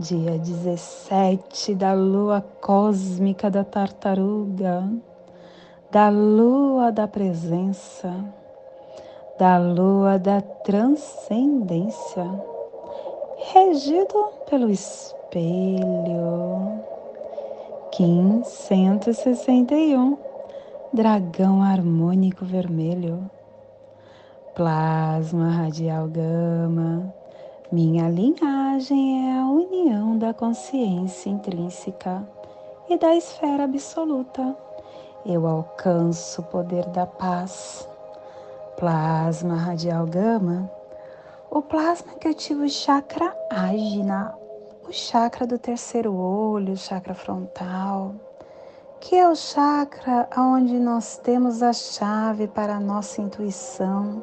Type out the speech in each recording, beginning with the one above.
dia 17 da lua cósmica da tartaruga, da lua da presença, da lua da transcendência, regido pelo espelho. Kim 161, dragão harmônico vermelho, plasma radial gama minha linhagem é a união da consciência intrínseca e da esfera absoluta. Eu alcanço o poder da paz. Plasma radial gama. O plasma que ativa o chakra ágina, o chakra do terceiro olho, o chakra frontal, que é o chakra onde nós temos a chave para a nossa intuição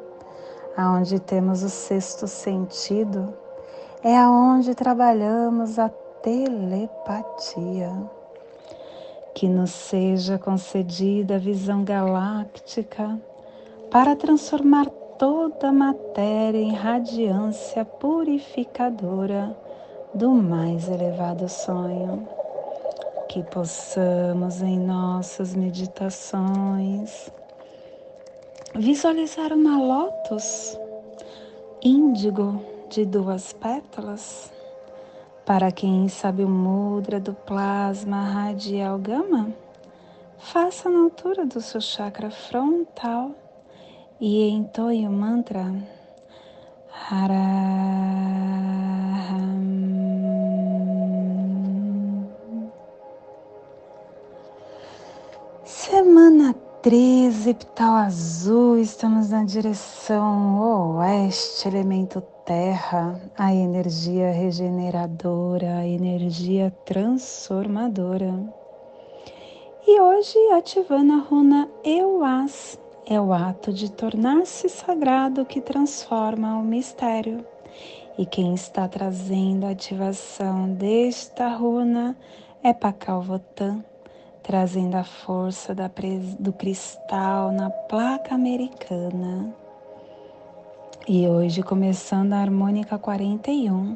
aonde temos o sexto sentido, é aonde trabalhamos a telepatia. Que nos seja concedida a visão galáctica para transformar toda a matéria em radiância purificadora do mais elevado sonho. Que possamos em nossas meditações visualizar uma lótus índigo de duas pétalas. Para quem sabe o mudra do plasma radial gama, faça na altura do seu chakra frontal e entoie o mantra Haraham. Semana 13, epital azul, estamos na direção oeste, elemento terra, a energia regeneradora, a energia transformadora. E hoje ativando a runa Euas, é o ato de tornar-se sagrado que transforma o mistério. E quem está trazendo a ativação desta runa é Pakal Votan trazendo a força do cristal na placa americana. E hoje, começando a harmônica 41,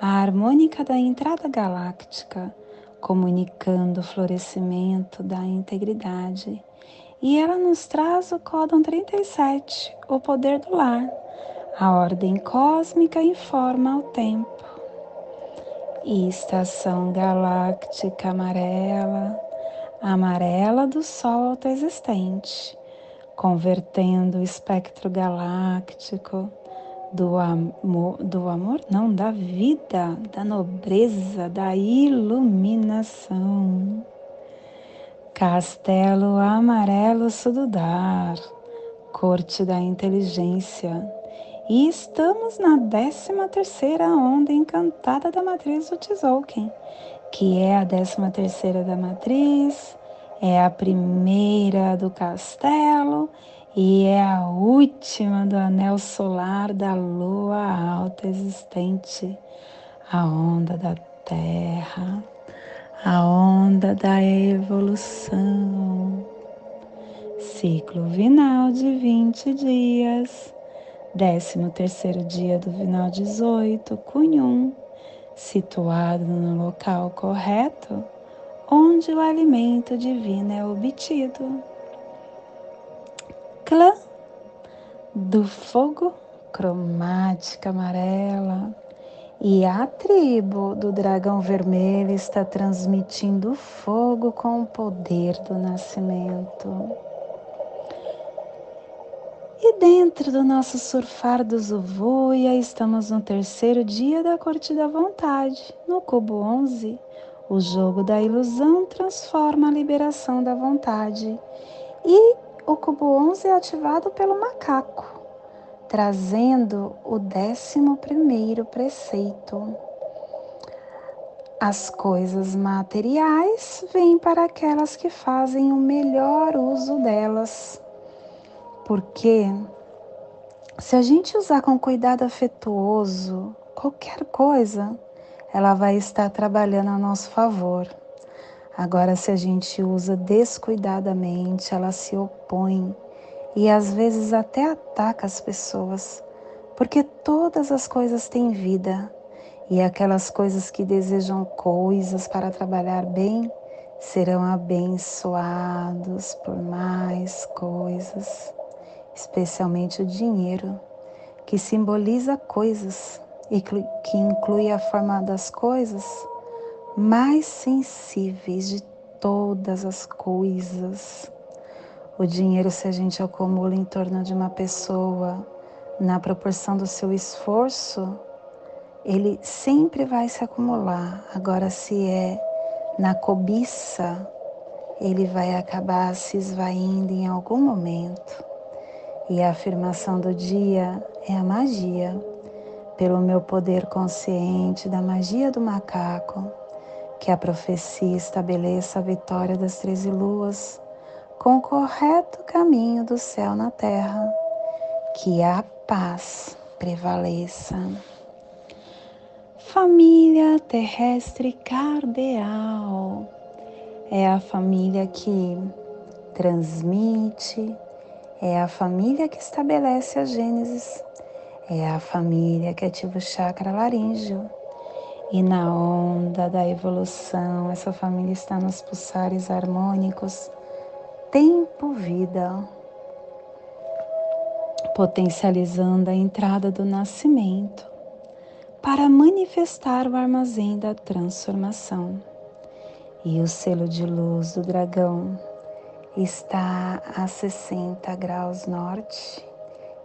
a harmônica da entrada galáctica, comunicando o florescimento da integridade. E ela nos traz o códon 37, o poder do lar. A ordem cósmica informa o tempo. E estação galáctica amarela amarela do Sol autoexistente, convertendo o espectro galáctico do amor, do amor não, da vida, da nobreza, da iluminação. Castelo amarelo sududar, corte da inteligência. E estamos na 13 terceira onda encantada da matriz do Tzolk'in, que é a décima terceira da matriz, é a primeira do castelo e é a última do anel solar da lua alta existente, a onda da terra, a onda da evolução. Ciclo vinal de 20 dias, décimo terceiro dia do vinal 18, cunhum situado no local correto, onde o alimento divino é obtido. Clã do fogo cromática amarela e a tribo do dragão vermelho está transmitindo fogo com o poder do nascimento. E dentro do nosso surfar do Zuvuia, estamos no terceiro dia da Corte da Vontade, no cubo 11. O jogo da ilusão transforma a liberação da vontade. E o cubo 11 é ativado pelo macaco, trazendo o décimo primeiro preceito. as coisas materiais vêm para aquelas que fazem o melhor uso delas. Porque se a gente usar com cuidado afetuoso qualquer coisa, ela vai estar trabalhando a nosso favor. Agora, se a gente usa descuidadamente, ela se opõe e às vezes até ataca as pessoas, porque todas as coisas têm vida e aquelas coisas que desejam coisas para trabalhar bem serão abençoados por mais coisas, especialmente o dinheiro, que simboliza coisas e que inclui a forma das coisas mais sensíveis de todas as coisas. O dinheiro, se a gente acumula em torno de uma pessoa, na proporção do seu esforço, ele sempre vai se acumular. Agora, se é na cobiça, ele vai acabar se esvaindo em algum momento. E a afirmação do dia é a magia. Pelo meu poder consciente da magia do macaco, que a profecia estabeleça a vitória das treze luas com o correto caminho do céu na terra, que a paz prevaleça. Família terrestre cardeal é a família que transmite, é a família que estabelece a Gênesis, é a família que ativa o chakra laríngeo. E na onda da evolução, essa família está nos pulsares harmônicos, tempo-vida, potencializando a entrada do nascimento para manifestar o armazém da transformação. E o selo de luz do dragão está a 60 graus norte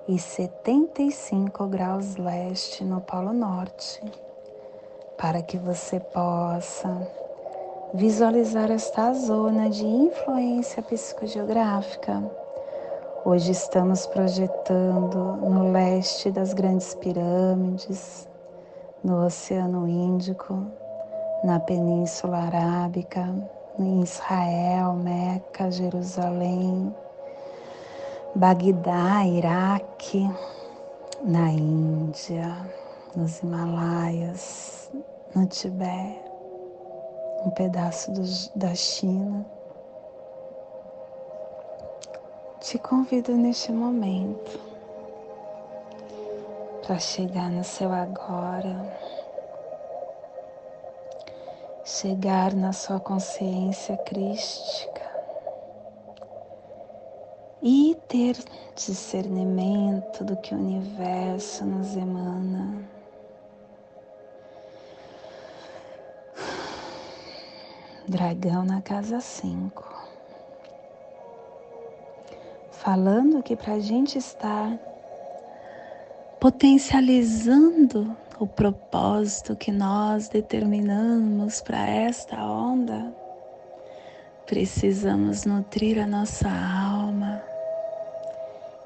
e 75 graus leste no Polo Norte para que você possa visualizar esta zona de influência psicogeográfica. Hoje estamos projetando no leste das grandes pirâmides, no Oceano Índico, na Península Arábica, em Israel, Meca, Jerusalém, Bagdá, Iraque, na Índia, nos Himalaias, no Tibete, um pedaço do, da China. Te convido neste momento para chegar no seu agora, chegar na sua consciência crística e ter discernimento do que o universo nos emana. dragão na casa 5. Falando que para a gente estar potencializando o propósito que nós determinamos para esta onda, precisamos nutrir a nossa alma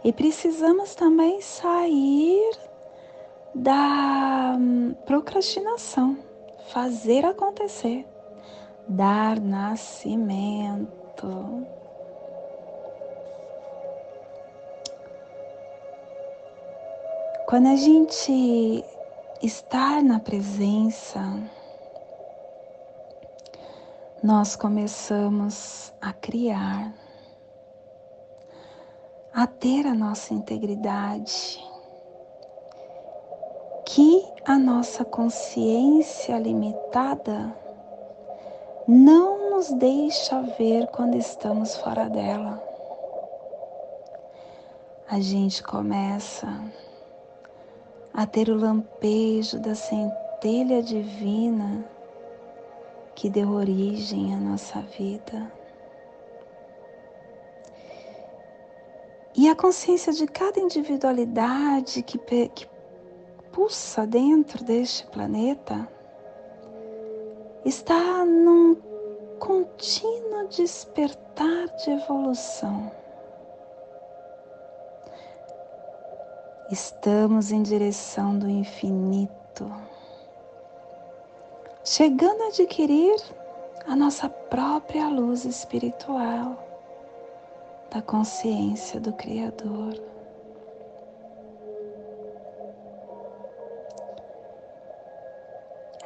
e precisamos também sair da hum, procrastinação, fazer acontecer dar nascimento. Quando a gente está na presença, nós começamos a criar, a ter a nossa integridade, que a nossa consciência limitada não nos deixa ver quando estamos fora dela. A gente começa a ter o lampejo da centelha divina que deu origem à nossa vida. E a consciência de cada individualidade que, que pulsa dentro deste planeta está num contínuo despertar de evolução. Estamos em direção do infinito. chegando a adquirir a nossa própria luz espiritual da consciência do Criador.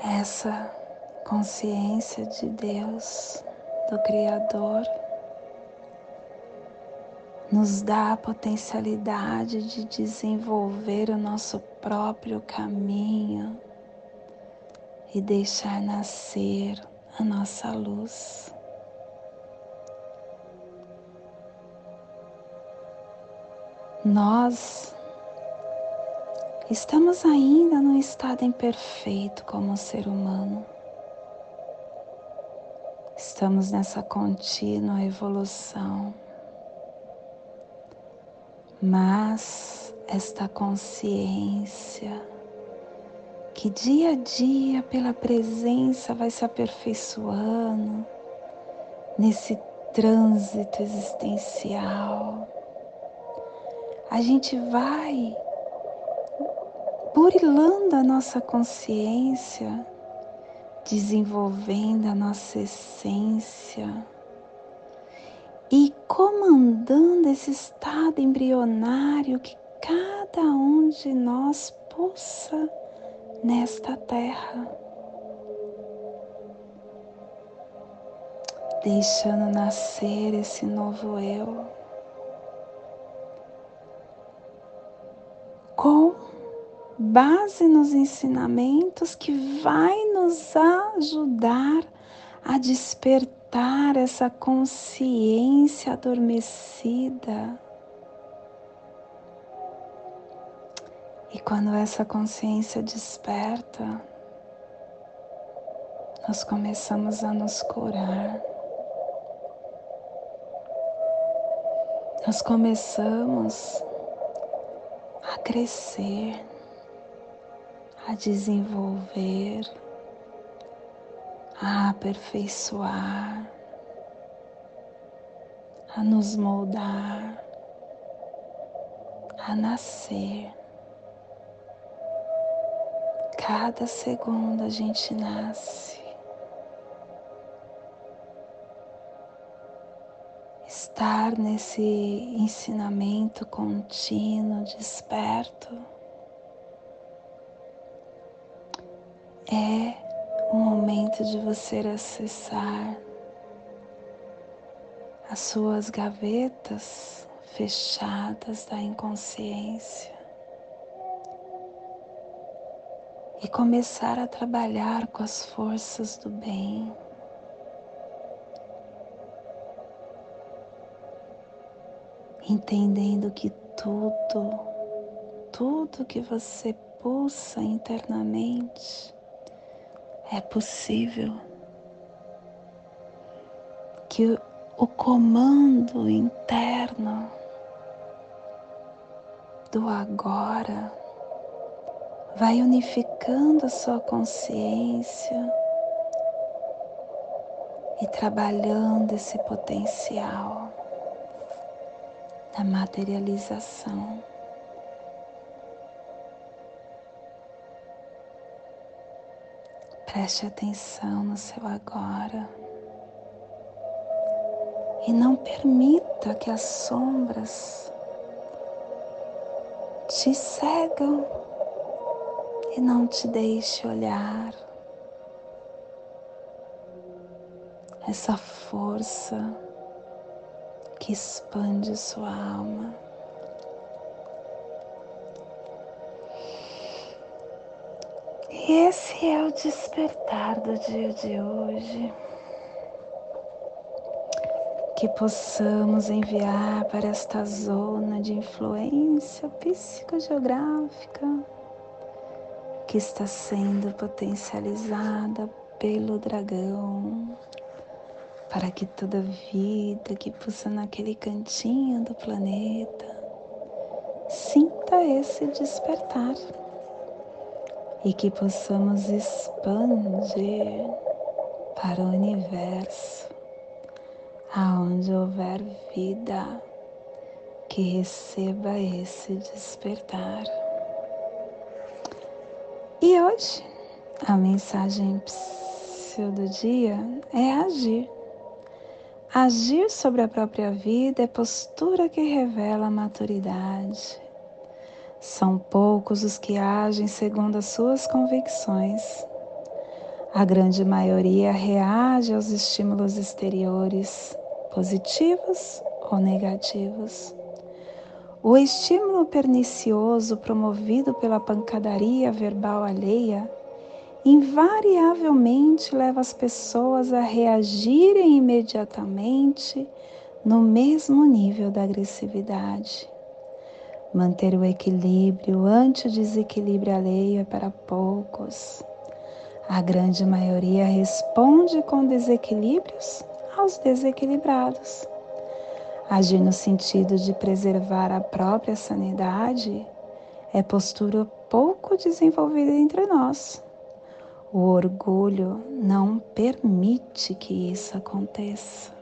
Essa consciência de Deus, do Criador, nos dá a potencialidade de desenvolver o nosso próprio caminho e deixar nascer a nossa luz. Nós estamos ainda no estado imperfeito como ser humano. Estamos nessa contínua evolução. Mas esta consciência que dia a dia, pela presença, vai se aperfeiçoando nesse trânsito existencial. A gente vai burilando a nossa consciência, desenvolvendo a nossa essência e comandando esse estado embrionário que cada um de nós pulsa nesta terra, deixando nascer esse novo eu, com base nos ensinamentos que vai nos ajudar a despertar essa consciência adormecida E quando essa consciência desperta, nós começamos a nos curar. Nós começamos a crescer, a desenvolver, a aperfeiçoar, a nos moldar, a nascer cada segundo a gente nasce. Estar nesse ensinamento contínuo, desperto, é momento de você acessar as suas gavetas fechadas da inconsciência. e começar a trabalhar com as forças do bem. Entendendo que tudo, tudo que você pulsa internamente é possível. Que o comando interno do agora vai unificando a sua consciência e trabalhando esse potencial da materialização. Preste atenção no seu agora e não permita que as sombras te cegam e não te deixe olhar essa força que expande sua alma. Esse é o despertar do dia de hoje. Que possamos enviar para esta zona de influência psicogeográfica que está sendo potencializada pelo dragão, para que toda vida que pulsa naquele cantinho do planeta sinta esse despertar e que possamos expandir para o universo, aonde houver vida que receba esse despertar. E hoje a mensagem do dia é agir. Agir sobre a própria vida é postura que revela a maturidade. São poucos os que agem segundo as suas convicções. A grande maioria reage aos estímulos exteriores, positivos ou negativos. O estímulo pernicioso promovido pela pancadaria verbal alheia invariavelmente leva as pessoas a reagirem imediatamente no mesmo nível da agressividade. Manter o equilíbrio ante o desequilíbrio alheio é para poucos. A grande maioria responde com desequilíbrios aos desequilibrados. Agir no sentido de preservar a própria sanidade é postura pouco desenvolvida entre nós. O orgulho não permite que isso aconteça.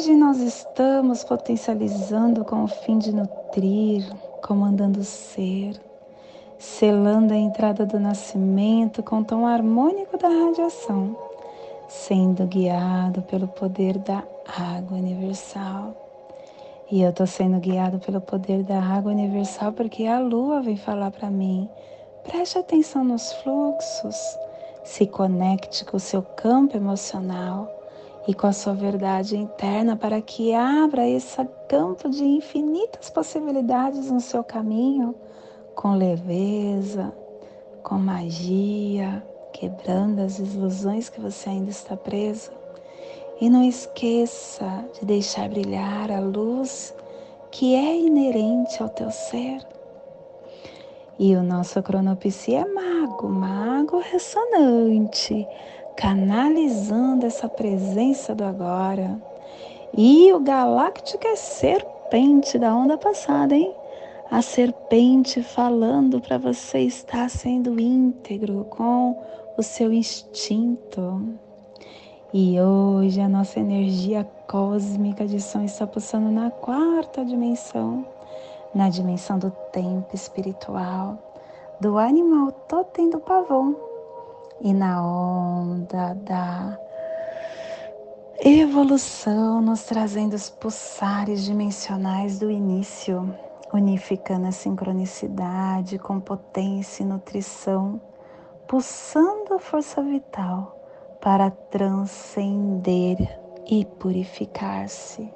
Hoje nós estamos potencializando com o fim de nutrir, comandando o ser selando a entrada do nascimento com o tom harmônico da radiação, sendo guiado pelo poder da água universal. E eu estou sendo guiado pelo poder da água universal porque a lua vem falar para mim. Preste atenção nos fluxos, se conecte com o seu campo emocional e com a sua verdade interna para que abra esse campo de infinitas possibilidades no seu caminho com leveza, com magia, quebrando as ilusões que você ainda está preso. E não esqueça de deixar brilhar a luz que é inerente ao teu ser. E o nosso cronopsi é mago, mago ressonante, canalizando essa presença do agora. E o galáctico é serpente da onda passada, hein? a serpente falando para você estar sendo íntegro com o seu instinto. E hoje a nossa energia cósmica de som está pulsando na quarta dimensão, na dimensão do tempo espiritual, do animal totem do pavão e na onda da evolução, nos trazendo os pulsares dimensionais do início unificando a sincronicidade com potência e nutrição, pulsando a força vital para transcender e purificar-se.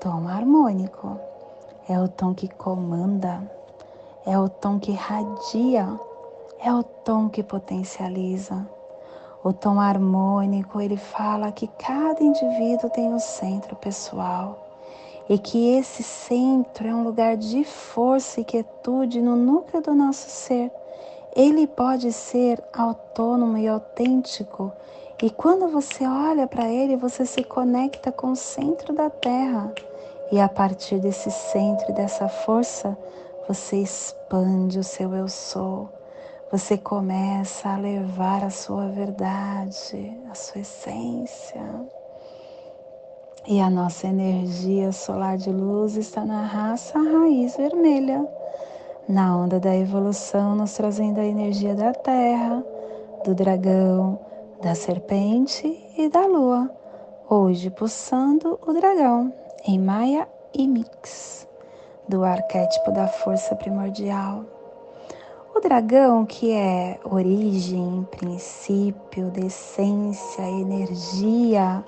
Tom harmônico é o tom que comanda, é o tom que radia, é o tom que potencializa. O tom harmônico, ele fala que cada indivíduo tem um centro pessoal e que esse centro é um lugar de força e quietude no núcleo do nosso ser. Ele pode ser autônomo e autêntico, e quando você olha para ele, você se conecta com o centro da Terra. E a partir desse centro e dessa força, você expande o seu eu sou. Você começa a levar a sua verdade, a sua essência. E a nossa energia solar de luz está na raça raiz vermelha, na onda da evolução, nos trazendo a energia da terra, do dragão, da serpente e da lua. Hoje pulsando o dragão em Maia e Mix, do arquétipo da força primordial. O dragão, que é origem, princípio, essência, energia,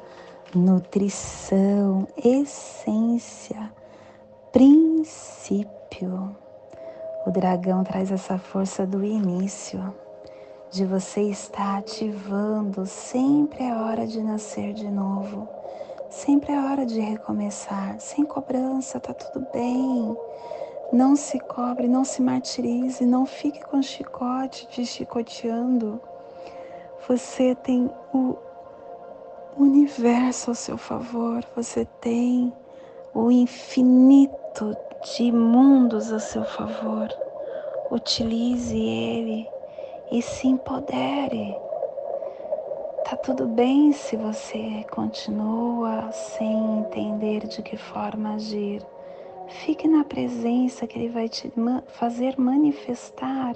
nutrição, essência, princípio. O dragão traz essa força do início, de você estar ativando. Sempre é hora de nascer de novo, sempre é hora de recomeçar, sem cobrança, tá tudo bem. Não se cobre, não se martirize, não fique com chicote te chicoteando. Você tem o universo ao seu favor, você tem o infinito de mundos a seu favor. Utilize ele e se empodere. Tá tudo bem se você continua sem entender de que forma agir. Fique na presença que Ele vai te fazer manifestar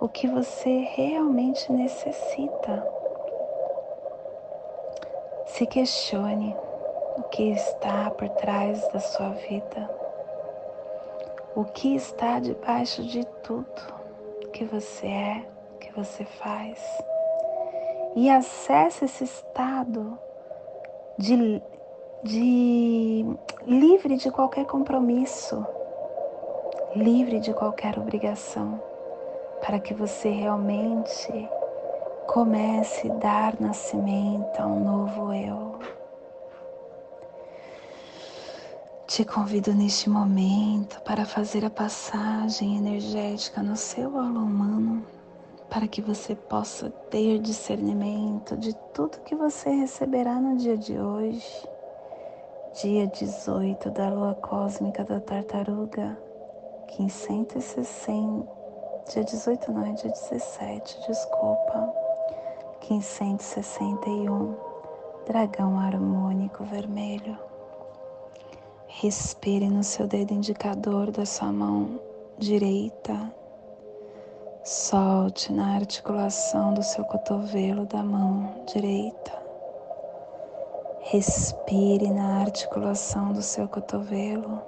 o que você realmente necessita. Se questione o que está por trás da sua vida, o que está debaixo de tudo que você é, que você faz, e acesse esse estado de, de livre de qualquer compromisso, livre de qualquer obrigação, para que você realmente comece a dar nascimento a um novo eu. Te convido neste momento para fazer a passagem energética no seu aula humano, para que você possa ter discernimento de tudo que você receberá no dia de hoje, dia 18 da lua cósmica da tartaruga, 560, dia 18 não, é dia 17, desculpa, 561, dragão harmônico vermelho. Respire no seu dedo indicador da sua mão direita. Solte na articulação do seu cotovelo da mão direita. Respire na articulação do seu cotovelo.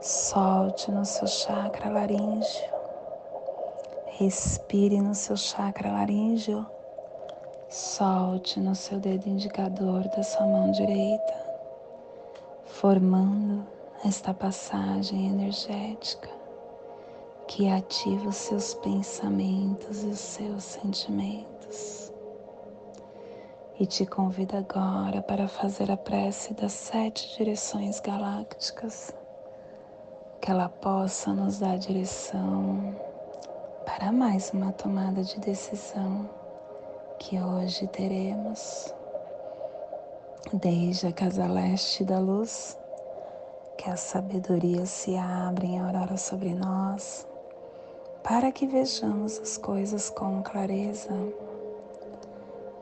Solte no seu chakra laríngeo. Respire no seu chakra laríngeo. Solte no seu dedo indicador da sua mão direita formando esta passagem energética que ativa os seus pensamentos e os seus sentimentos. E te convido agora para fazer a prece das sete direções galácticas, que ela possa nos dar direção para mais uma tomada de decisão que hoje teremos desde a casa leste da luz, que a sabedoria se abra em aurora sobre nós, para que vejamos as coisas com clareza.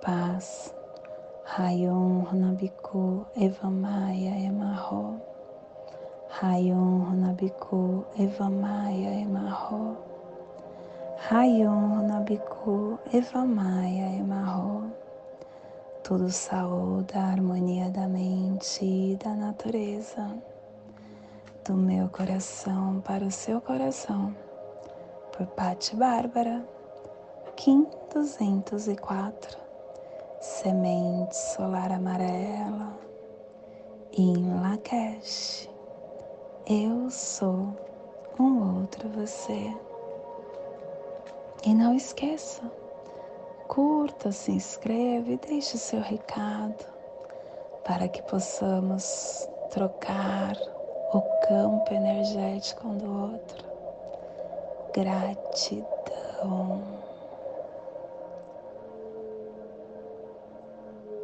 paz. Rayon Runabiku Evamaya Emarro. Rayon Runabiku Evamaya Emarro. Rayon Runabiku Evamaya Emarro tudo saúde, a harmonia da mente e da natureza, do meu coração para o seu coração, por Patti Bárbara, Kim 204, Semente Solar Amarela, em Lakesh, eu sou um outro você. E não esqueça, curta, se inscreve e deixe seu recado para que possamos trocar o campo energético um do outro. Gratidão.